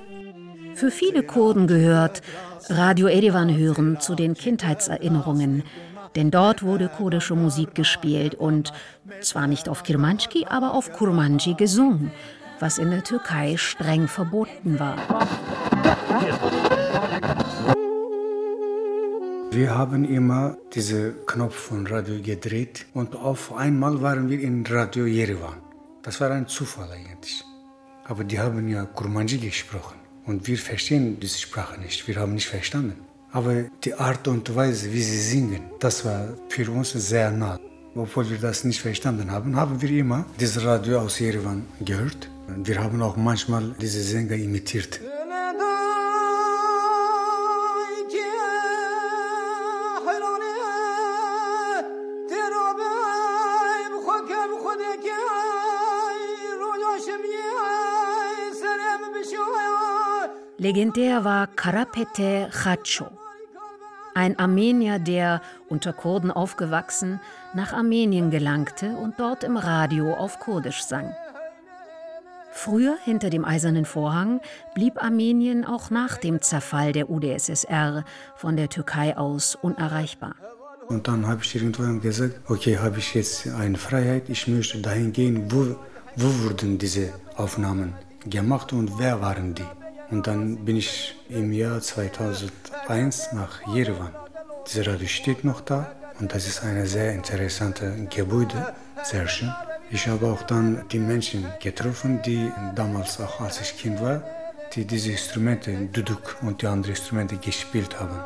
Für viele Kurden gehört Radio Erivan hören zu den Kindheitserinnerungen, denn dort wurde kurdische Musik gespielt und zwar nicht auf Kirmanski, aber auf Kurmanji gesungen, was in der Türkei streng verboten war. Wir haben immer diesen Knopf von Radio gedreht und auf einmal waren wir in Radio Yerevan. Das war ein Zufall eigentlich. Aber die haben ja Kurmanji gesprochen und wir verstehen diese Sprache nicht. Wir haben nicht verstanden. Aber die Art und Weise, wie sie singen, das war für uns sehr nah. Obwohl wir das nicht verstanden haben, haben wir immer dieses Radio aus Yerevan gehört. Wir haben auch manchmal diese Sänger imitiert. Legendär war Karapete Khacho, ein Armenier, der, unter Kurden aufgewachsen, nach Armenien gelangte und dort im Radio auf Kurdisch sang. Früher, hinter dem eisernen Vorhang, blieb Armenien auch nach dem Zerfall der UdSSR von der Türkei aus unerreichbar. Und dann habe ich irgendwann gesagt, okay, habe ich jetzt eine Freiheit, ich möchte dahin gehen, wo, wo wurden diese Aufnahmen gemacht und wer waren die? Und dann bin ich im Jahr 2001 nach Jerewan. Dieses Radio steht noch da und das ist ein sehr interessantes Gebäude, sehr schön. Ich habe auch dann die Menschen getroffen, die damals auch als ich Kind war, die diese Instrumente, Duduk und die anderen Instrumente gespielt haben.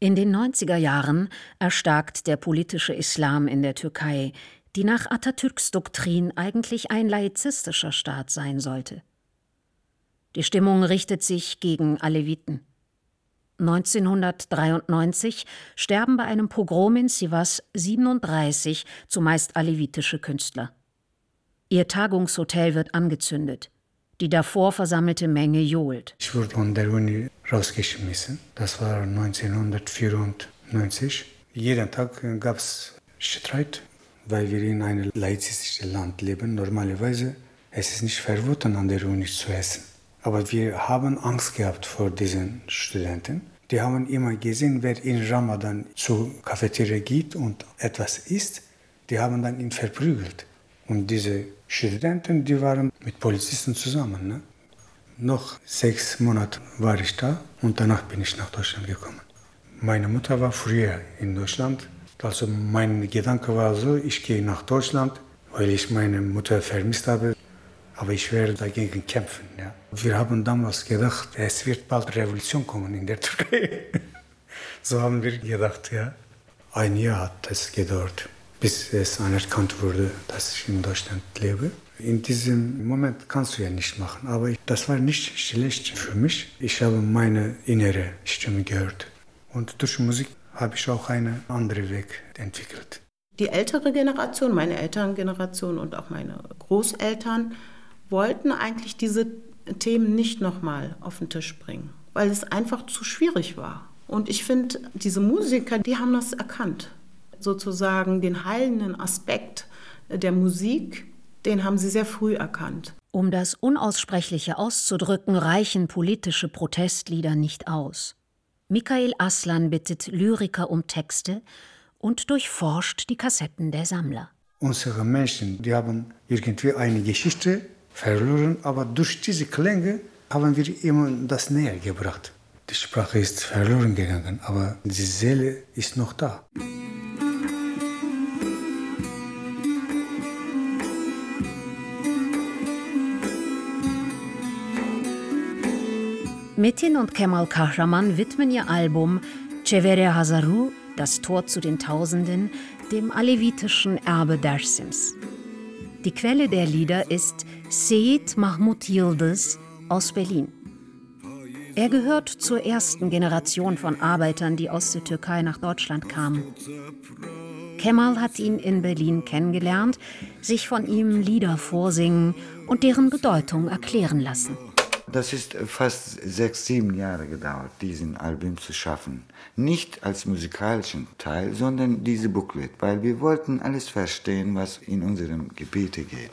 In den 90er Jahren erstarkt der politische Islam in der Türkei, die nach Atatürks Doktrin eigentlich ein laizistischer Staat sein sollte. Die Stimmung richtet sich gegen Aleviten. 1993 sterben bei einem Pogrom in Sivas 37 zumeist alevitische Künstler. Ihr Tagungshotel wird angezündet. Die davor versammelte Menge johlt. Ich wurde von der Uni rausgeschmissen. Das war 1994. Jeden Tag gab es Streit, weil wir in einem laizistischen Land leben. Normalerweise es ist nicht verboten, an der Uni zu essen. Aber wir haben Angst gehabt vor diesen Studenten. Die haben immer gesehen, wer in Ramadan zur Cafeteria geht und etwas isst, die haben dann ihn verprügelt. Und diese Studenten, die waren mit Polizisten zusammen. Ne? Noch sechs Monate war ich da und danach bin ich nach Deutschland gekommen. Meine Mutter war früher in Deutschland. Also mein Gedanke war so, ich gehe nach Deutschland, weil ich meine Mutter vermisst habe. Aber ich werde dagegen kämpfen. Ja. Wir haben damals gedacht, es wird bald Revolution kommen in der Türkei. so haben wir gedacht, ja. Ein Jahr hat es gedauert bis es anerkannt wurde, dass ich in Deutschland lebe. In diesem Moment kannst du ja nicht machen, aber das war nicht schlecht für mich. Ich habe meine innere Stimme gehört. Und durch Musik habe ich auch einen anderen Weg entwickelt. Die ältere Generation, meine Elterngeneration und auch meine Großeltern wollten eigentlich diese Themen nicht nochmal auf den Tisch bringen, weil es einfach zu schwierig war. Und ich finde, diese Musiker, die haben das erkannt sozusagen den heilenden Aspekt der Musik, den haben sie sehr früh erkannt. Um das Unaussprechliche auszudrücken, reichen politische Protestlieder nicht aus. Michael Aslan bittet Lyriker um Texte und durchforscht die Kassetten der Sammler. Unsere Menschen, die haben irgendwie eine Geschichte verloren, aber durch diese Klänge haben wir immer das näher gebracht. Die Sprache ist verloren gegangen, aber die Seele ist noch da. Metin und Kemal Kahraman widmen ihr Album Chevere Hazaru, das Tor zu den Tausenden, dem alevitischen Erbe Dersims. Die Quelle der Lieder ist Seyit Mahmud Yildiz aus Berlin. Er gehört zur ersten Generation von Arbeitern, die aus der Türkei nach Deutschland kamen. Kemal hat ihn in Berlin kennengelernt, sich von ihm Lieder vorsingen und deren Bedeutung erklären lassen. Das ist fast sechs, sieben Jahre gedauert, diesen Album zu schaffen. Nicht als musikalischen Teil, sondern diese Booklet, weil wir wollten alles verstehen, was in unserem Gebete geht.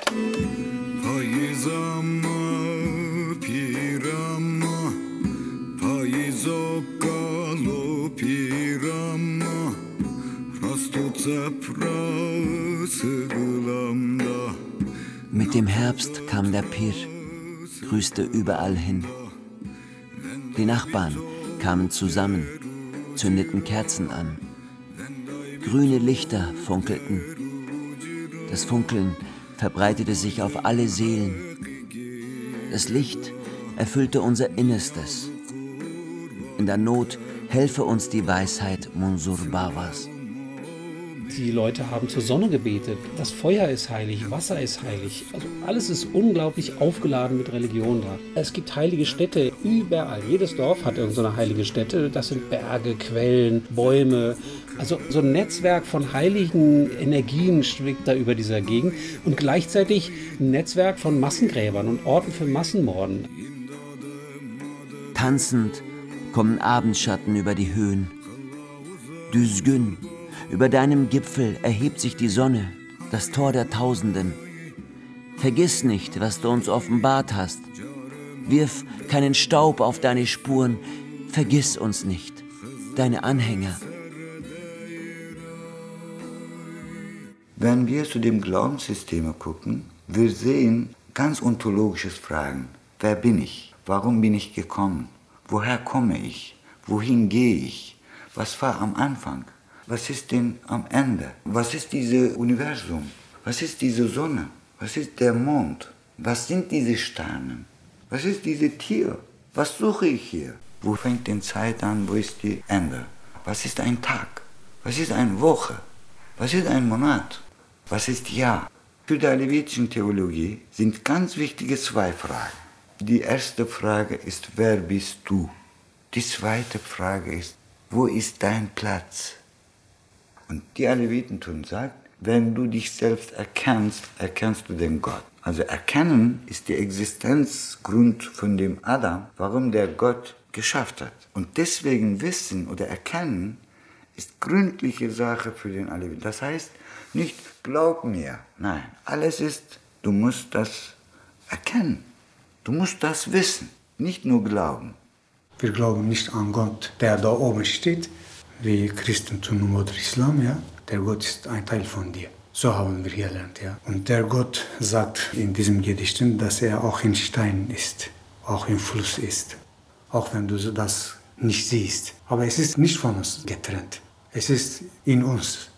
Mit dem Herbst kam der Pir, grüßte überall hin. Die Nachbarn kamen zusammen, zündeten Kerzen an. Grüne Lichter funkelten. Das Funkeln verbreitete sich auf alle Seelen. Das Licht erfüllte unser Innerstes. In der Not helfe uns die Weisheit Munsur Bawas. Die Leute haben zur Sonne gebetet. Das Feuer ist heilig, Wasser ist heilig. Also alles ist unglaublich aufgeladen mit Religion da. Es gibt heilige Städte überall. Jedes Dorf hat irgendeine heilige Stätte. Das sind Berge, Quellen, Bäume. Also so ein Netzwerk von heiligen Energien schwingt da über dieser Gegend und gleichzeitig ein Netzwerk von Massengräbern und Orten für Massenmorden. Tanzend kommen Abendschatten über die Höhen. Düsgün, über deinem Gipfel erhebt sich die Sonne, das Tor der Tausenden. Vergiss nicht, was du uns offenbart hast. Wirf keinen Staub auf deine Spuren, vergiss uns nicht, deine Anhänger. Wenn wir zu dem Glaubenssystem gucken, wir sehen ganz ontologisches Fragen. Wer bin ich? Warum bin ich gekommen? Woher komme ich? Wohin gehe ich? Was war am Anfang? Was ist denn am Ende? Was ist dieses Universum? Was ist diese Sonne? Was ist der Mond? Was sind diese Sterne? Was ist dieses Tier? Was suche ich hier? Wo fängt die Zeit an? Wo ist die Ende? Was ist ein Tag? Was ist eine Woche? Was ist ein Monat? Was ist Jahr? Für die alevitischen Theologie sind ganz wichtige zwei Fragen. Die erste Frage ist, wer bist du? Die zweite Frage ist, wo ist dein Platz? Und die Aleviten tun sagt, wenn du dich selbst erkennst, erkennst du den Gott. Also erkennen ist der Existenzgrund von dem Adam, warum der Gott geschafft hat. Und deswegen wissen oder erkennen ist gründliche Sache für den Aleviten. Das heißt nicht, glaub mir. Nein, alles ist, du musst das erkennen. Du musst das wissen, nicht nur glauben. Wir glauben nicht an Gott, der da oben steht, wie Christentum oder Islam, ja. Der Gott ist ein Teil von dir. So haben wir gelernt, ja. Und der Gott sagt in diesem Gedichten, dass er auch in Stein ist, auch im Fluss ist. Auch wenn du das nicht siehst. Aber es ist nicht von uns getrennt. Es ist in uns.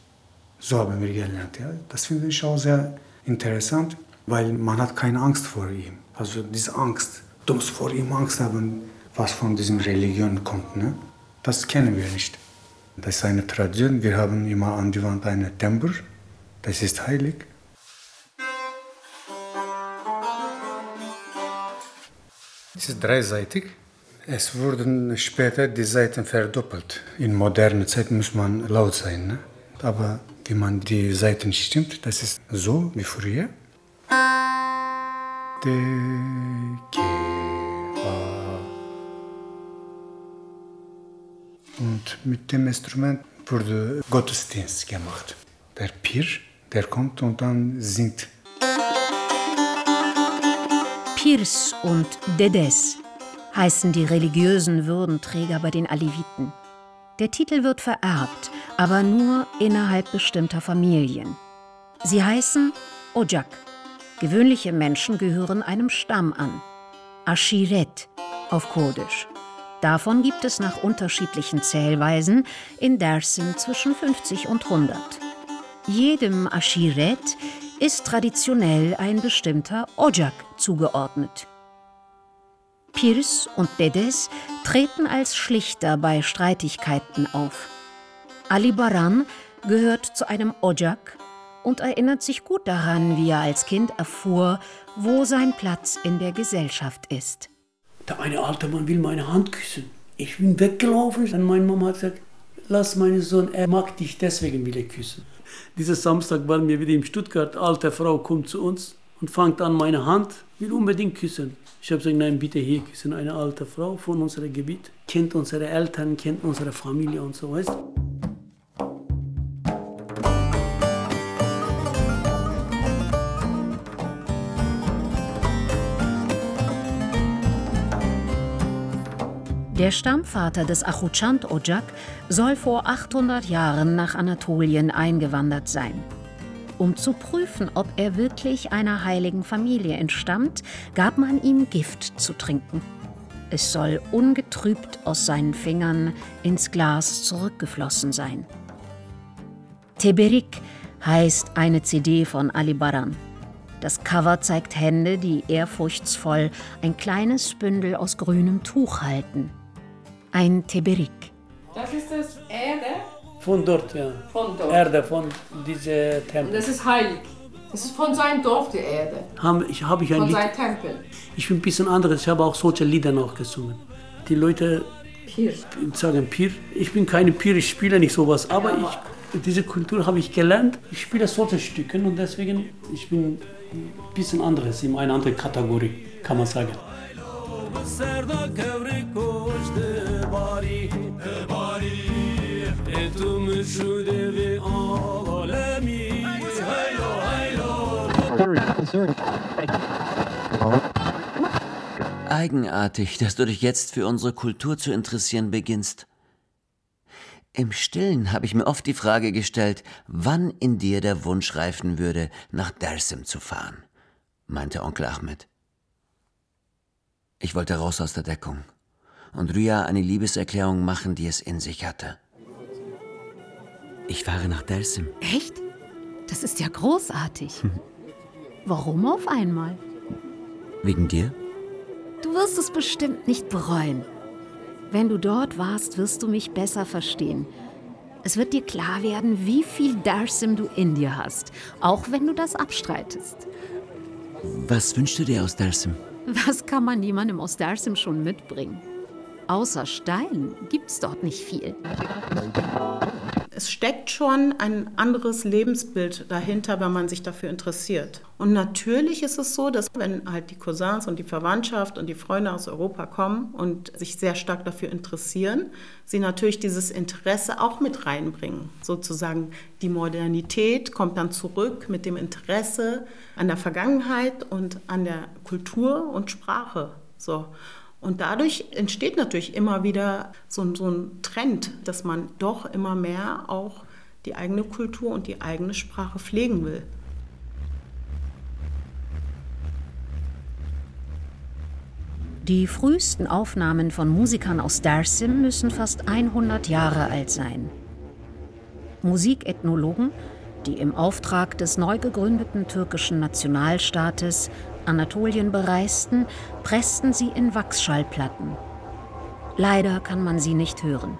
So haben wir gelernt, ja. Das finde ich auch sehr interessant, weil man hat keine Angst vor ihm. Also diese Angst, du musst vor ihm Angst haben, was von dieser Religion kommt, ne? Das kennen wir nicht. Das ist eine Tradition. Wir haben immer an die Wand einen Tempel. Das ist heilig. Es ist dreiseitig. Es wurden später die Seiten verdoppelt. In moderner Zeit muss man laut sein. Ne? Aber wie man die Seiten stimmt, das ist so wie früher. De, Und mit dem Instrument wurde Gottesdienst gemacht. Der Pir, der kommt und dann singt. Pirs und Dedes heißen die religiösen Würdenträger bei den Aleviten. Der Titel wird vererbt, aber nur innerhalb bestimmter Familien. Sie heißen Ojak. Gewöhnliche Menschen gehören einem Stamm an. Ashiret auf Kurdisch. Davon gibt es nach unterschiedlichen Zählweisen in Dersim zwischen 50 und 100. Jedem Ashiret ist traditionell ein bestimmter Ojak zugeordnet. Pirs und Dedes treten als Schlichter bei Streitigkeiten auf. Ali Baran gehört zu einem Ojak und erinnert sich gut daran, wie er als Kind erfuhr, wo sein Platz in der Gesellschaft ist. Der eine alte Mann will meine Hand küssen. Ich bin weggelaufen und meine Mama hat gesagt, lass meinen Sohn, er mag dich, deswegen will er küssen. Dieser Samstag waren wir wieder in Stuttgart, alte Frau kommt zu uns und fängt an meine Hand, will unbedingt küssen. Ich habe gesagt, nein, bitte hier küssen. Eine alte Frau von unserem Gebiet, kennt unsere Eltern, kennt unsere Familie und so, weißt Der Stammvater des Achuchant Ojak soll vor 800 Jahren nach Anatolien eingewandert sein. Um zu prüfen, ob er wirklich einer heiligen Familie entstammt, gab man ihm Gift zu trinken. Es soll ungetrübt aus seinen Fingern ins Glas zurückgeflossen sein. Teberik heißt eine CD von Ali Baran. Das Cover zeigt Hände, die ehrfurchtsvoll ein kleines Bündel aus grünem Tuch halten. Ein Teberik. Das ist das Erde Von dort, ja. von dort. Erde, von diesem Und Tempel. das ist heilig. Das ist von seinem Dorf, die Erde. Habe ich, hab ich ein Von Lied. seinem Tempel. Ich bin ein bisschen anderes. Ich habe auch solche Lieder noch gesungen. Die Leute Pir. sagen Pir. Ich bin keine Pir, ich spiele nicht sowas. Aber ich, diese Kultur habe ich gelernt. Ich spiele solche Stücke und deswegen ich bin ein bisschen anderes, in einer anderen Kategorie, kann man sagen. Eigenartig, dass du dich jetzt für unsere Kultur zu interessieren beginnst. Im Stillen habe ich mir oft die Frage gestellt, wann in dir der Wunsch reifen würde, nach Dersim zu fahren, meinte Onkel Ahmed. Ich wollte raus aus der Deckung und Rüya eine Liebeserklärung machen, die es in sich hatte. Ich fahre nach Dersim. Echt? Das ist ja großartig. Warum auf einmal? Wegen dir? Du wirst es bestimmt nicht bereuen. Wenn du dort warst, wirst du mich besser verstehen. Es wird dir klar werden, wie viel Darsim du in dir hast, auch wenn du das abstreitest. Was wünschst du dir aus Dersim? Was kann man jemandem aus Darsim schon mitbringen? Außer Stein gibt's dort nicht viel. Es steckt schon ein anderes Lebensbild dahinter, wenn man sich dafür interessiert. Und natürlich ist es so, dass wenn halt die Cousins und die Verwandtschaft und die Freunde aus Europa kommen und sich sehr stark dafür interessieren, sie natürlich dieses Interesse auch mit reinbringen. Sozusagen die Modernität kommt dann zurück mit dem Interesse an der Vergangenheit und an der Kultur und Sprache. So. Und dadurch entsteht natürlich immer wieder so, ein- so ein Trend, dass man doch immer mehr auch die eigene Kultur und die eigene Sprache pflegen will. Die frühesten Aufnahmen von Musikern aus Darsim müssen fast 100 Jahre alt sein. Musikethnologen, die im Auftrag des neu gegründeten türkischen Nationalstaates Anatolien bereisten, pressten sie in Wachsschallplatten. Leider kann man sie nicht hören.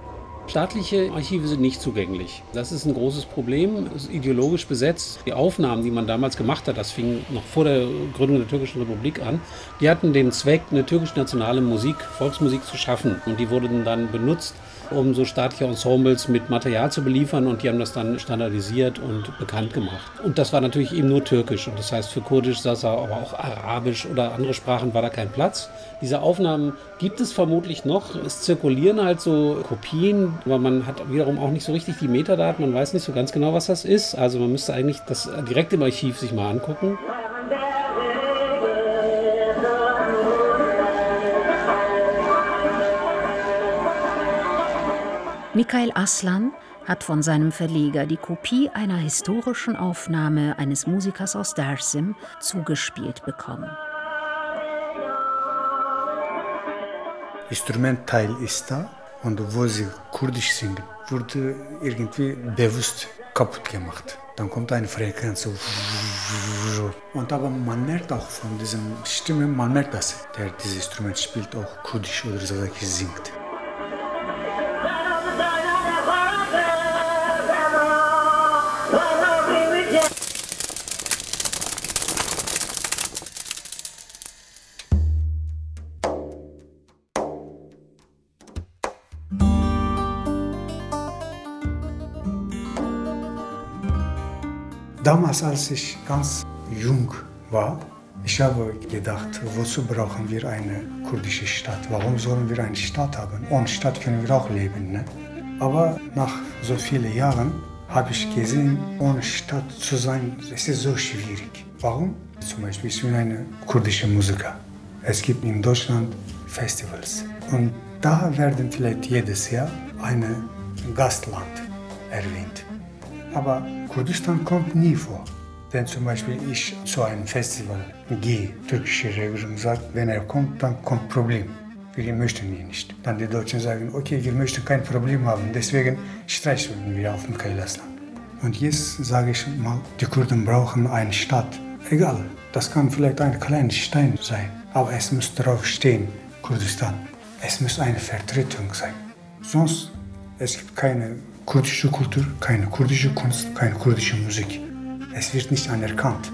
Staatliche Archive sind nicht zugänglich. Das ist ein großes Problem. Ist ideologisch besetzt. Die Aufnahmen, die man damals gemacht hat, das fing noch vor der Gründung der Türkischen Republik an, die hatten den Zweck, eine türkisch-nationale Musik, Volksmusik zu schaffen. Und die wurden dann benutzt, um so staatliche Ensembles mit Material zu beliefern. Und die haben das dann standardisiert und bekannt gemacht. Und das war natürlich eben nur Türkisch. Und das heißt, für Kurdisch, Sasa, aber auch Arabisch oder andere Sprachen war da kein Platz. Diese Aufnahmen gibt es vermutlich noch. Es zirkulieren halt so Kopien, aber man hat wiederum auch nicht so richtig die Metadaten. Man weiß nicht so ganz genau, was das ist. Also man müsste eigentlich das direkt im Archiv sich mal angucken. Mikhail Aslan hat von seinem Verleger die Kopie einer historischen Aufnahme eines Musikers aus Darsim zugespielt bekommen. Instrumentteil ist da und wo sie kurdisch singen, wurde irgendwie bewusst kaputt gemacht. Dann kommt eine Frequenz und aber man merkt auch von diesem Stimme, man merkt, dass der dieses Instrument spielt auch kurdisch oder so singt. Damals, als ich ganz jung war, ich habe gedacht, wozu brauchen wir eine kurdische Stadt? Warum sollen wir eine Stadt haben? Ohne Stadt können wir auch leben. Ne? Aber nach so vielen Jahren habe ich gesehen, ohne Stadt zu sein, es ist so schwierig. Warum? Zum Beispiel, ich bin ein kurdischer Musiker. Es gibt in Deutschland Festivals. Und da werden vielleicht jedes Jahr ein Gastland erwähnt. Aber Kurdistan kommt nie vor. Wenn zum Beispiel ich zu einem Festival gehe, türkische Regierung sagt, wenn er kommt, dann kommt Problem. Wir möchten ihn nicht. Dann die Deutschen sagen, okay, wir möchten kein Problem haben, deswegen streichen wir auf dem Kailasland. Und jetzt sage ich mal, die Kurden brauchen eine Stadt. Egal, das kann vielleicht ein kleiner Stein sein, aber es muss darauf stehen, Kurdistan. Es muss eine Vertretung sein. Sonst es gibt keine kurdische Kultur, keine kurdische Kunst, keine kurdische Musik. Es wird nicht anerkannt.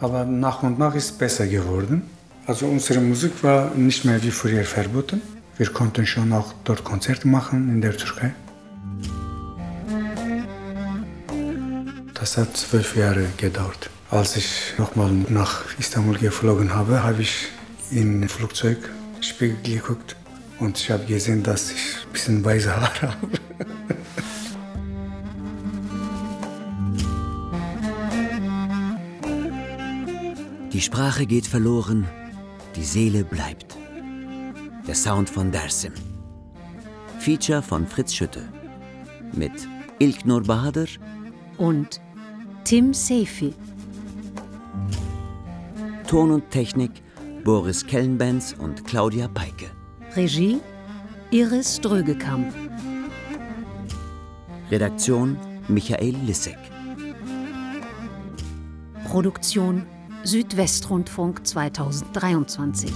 Aber nach und nach ist es besser geworden. Also unsere Musik war nicht mehr wie früher verboten. Wir konnten schon auch dort Konzerte machen in der Türkei. Das hat zwölf Jahre gedauert. Als ich nochmal nach Istanbul geflogen habe, habe ich im Flugzeug Spiegel geguckt und ich habe gesehen, dass ich ein bisschen weiße Haare habe. Die Sprache geht verloren, die Seele bleibt. Der Sound von Dersim. Feature von Fritz Schütte. Mit Ilknur Bahadır und Tim Sefi. Ton und Technik Boris Kellenbenz und Claudia Peike. Regie Iris Drögekamp. Redaktion Michael Lissek. Produktion Südwestrundfunk 2023.